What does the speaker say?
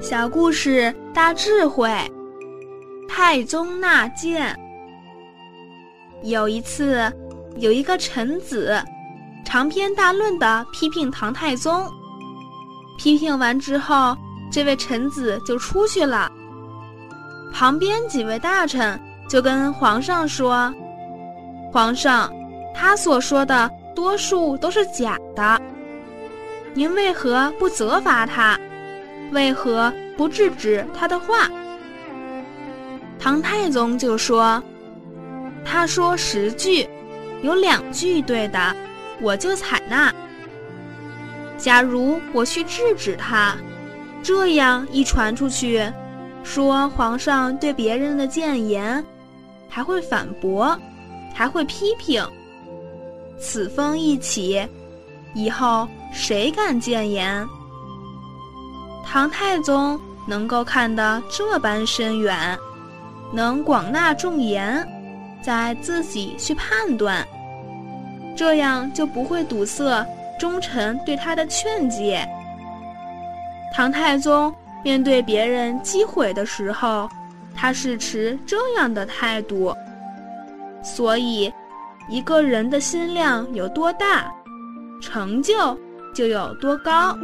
小故事大智慧，太宗纳谏。有一次，有一个臣子长篇大论的批评唐太宗。批评完之后，这位臣子就出去了。旁边几位大臣就跟皇上说：“皇上，他所说的多数都是假的，您为何不责罚他？”为何不制止他的话？唐太宗就说：“他说十句，有两句对的，我就采纳。假如我去制止他，这样一传出去，说皇上对别人的谏言，还会反驳，还会批评。此风一起，以后谁敢谏言？”唐太宗能够看得这般深远，能广纳众言，再自己去判断，这样就不会堵塞忠臣对他的劝诫。唐太宗面对别人击毁的时候，他是持这样的态度。所以，一个人的心量有多大，成就就有多高。